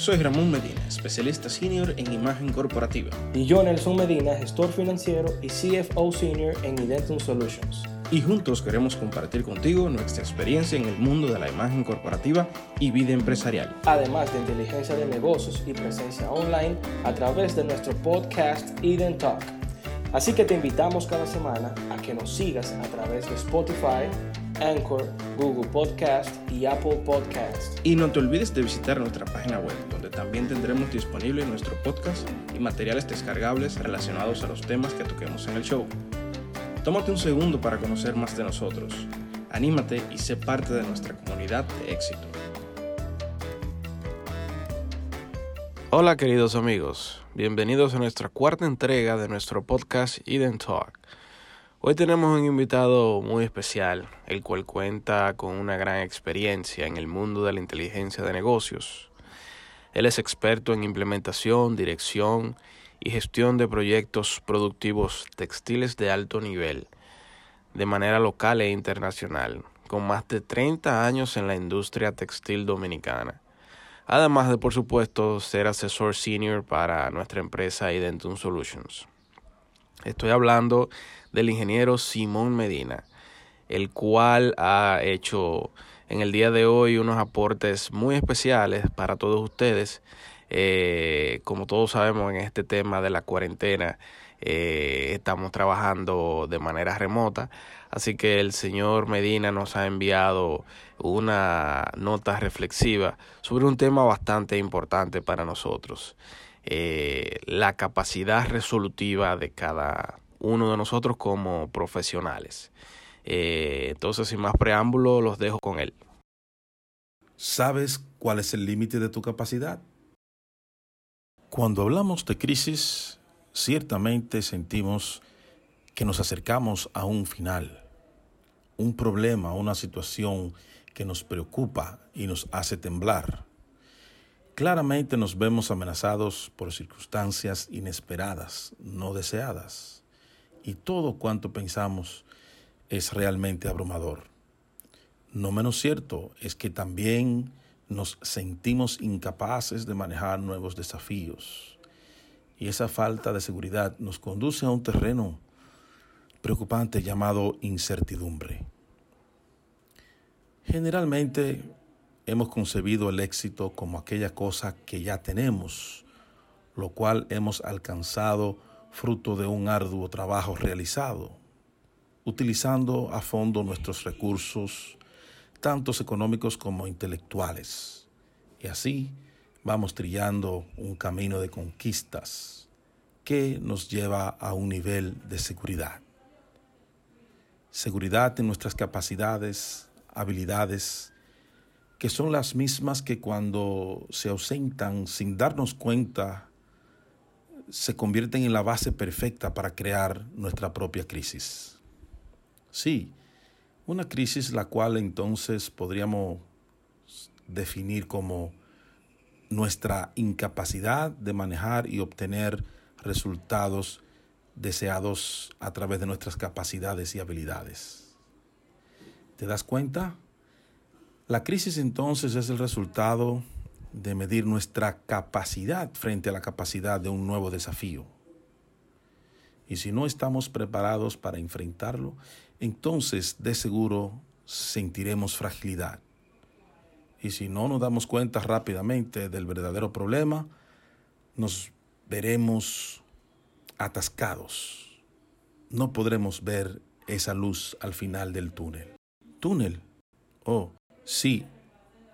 Soy Ramón Medina, especialista senior en imagen corporativa. Y yo, Nelson Medina, gestor financiero y CFO senior en Identum Solutions. Y juntos queremos compartir contigo nuestra experiencia en el mundo de la imagen corporativa y vida empresarial. Además de inteligencia de negocios y presencia online a través de nuestro podcast Eden Talk. Así que te invitamos cada semana a que nos sigas a través de Spotify, Anchor, Google Podcast y Apple Podcast. Y no te olvides de visitar nuestra página web, donde también tendremos disponible nuestro podcast y materiales descargables relacionados a los temas que toquemos en el show. Tómate un segundo para conocer más de nosotros. Anímate y sé parte de nuestra comunidad de éxito. Hola queridos amigos, bienvenidos a nuestra cuarta entrega de nuestro podcast Eden Talk. Hoy tenemos un invitado muy especial, el cual cuenta con una gran experiencia en el mundo de la inteligencia de negocios. Él es experto en implementación, dirección y gestión de proyectos productivos textiles de alto nivel, de manera local e internacional, con más de 30 años en la industria textil dominicana. Además de, por supuesto, ser asesor senior para nuestra empresa Identum Solutions. Estoy hablando del ingeniero Simón Medina, el cual ha hecho en el día de hoy unos aportes muy especiales para todos ustedes. Eh, como todos sabemos en este tema de la cuarentena, eh, estamos trabajando de manera remota, así que el señor Medina nos ha enviado una nota reflexiva sobre un tema bastante importante para nosotros. Eh, la capacidad resolutiva de cada uno de nosotros como profesionales. Eh, entonces, sin más preámbulo, los dejo con él. ¿Sabes cuál es el límite de tu capacidad? Cuando hablamos de crisis, ciertamente sentimos que nos acercamos a un final, un problema, una situación que nos preocupa y nos hace temblar. Claramente nos vemos amenazados por circunstancias inesperadas, no deseadas, y todo cuanto pensamos es realmente abrumador. No menos cierto es que también nos sentimos incapaces de manejar nuevos desafíos, y esa falta de seguridad nos conduce a un terreno preocupante llamado incertidumbre. Generalmente hemos concebido el éxito como aquella cosa que ya tenemos, lo cual hemos alcanzado fruto de un arduo trabajo realizado, utilizando a fondo nuestros recursos, tantos económicos como intelectuales. Y así vamos trillando un camino de conquistas que nos lleva a un nivel de seguridad. Seguridad en nuestras capacidades, habilidades, que son las mismas que cuando se ausentan sin darnos cuenta, se convierten en la base perfecta para crear nuestra propia crisis. Sí, una crisis la cual entonces podríamos definir como nuestra incapacidad de manejar y obtener resultados deseados a través de nuestras capacidades y habilidades. ¿Te das cuenta? La crisis entonces es el resultado de medir nuestra capacidad frente a la capacidad de un nuevo desafío. Y si no estamos preparados para enfrentarlo, entonces de seguro sentiremos fragilidad. Y si no nos damos cuenta rápidamente del verdadero problema, nos veremos atascados. No podremos ver esa luz al final del túnel. ¿Túnel? Oh, Sí,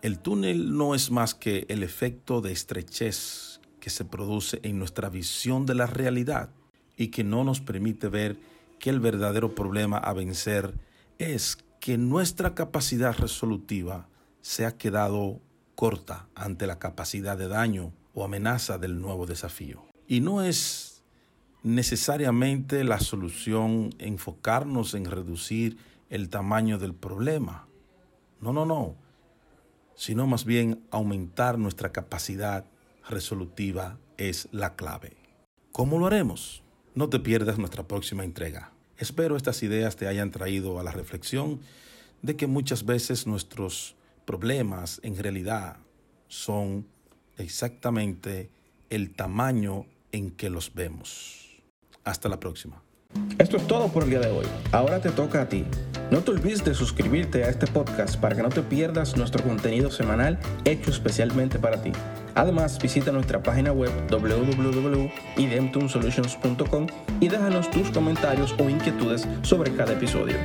el túnel no es más que el efecto de estrechez que se produce en nuestra visión de la realidad y que no nos permite ver que el verdadero problema a vencer es que nuestra capacidad resolutiva se ha quedado corta ante la capacidad de daño o amenaza del nuevo desafío. Y no es necesariamente la solución enfocarnos en reducir el tamaño del problema no, no, no. Sino más bien aumentar nuestra capacidad resolutiva es la clave. ¿Cómo lo haremos? No te pierdas nuestra próxima entrega. Espero estas ideas te hayan traído a la reflexión de que muchas veces nuestros problemas en realidad son exactamente el tamaño en que los vemos. Hasta la próxima. Esto es todo por el día de hoy. Ahora te toca a ti. No te olvides de suscribirte a este podcast para que no te pierdas nuestro contenido semanal hecho especialmente para ti. Además, visita nuestra página web www.idemtumsolutions.com y déjanos tus comentarios o inquietudes sobre cada episodio.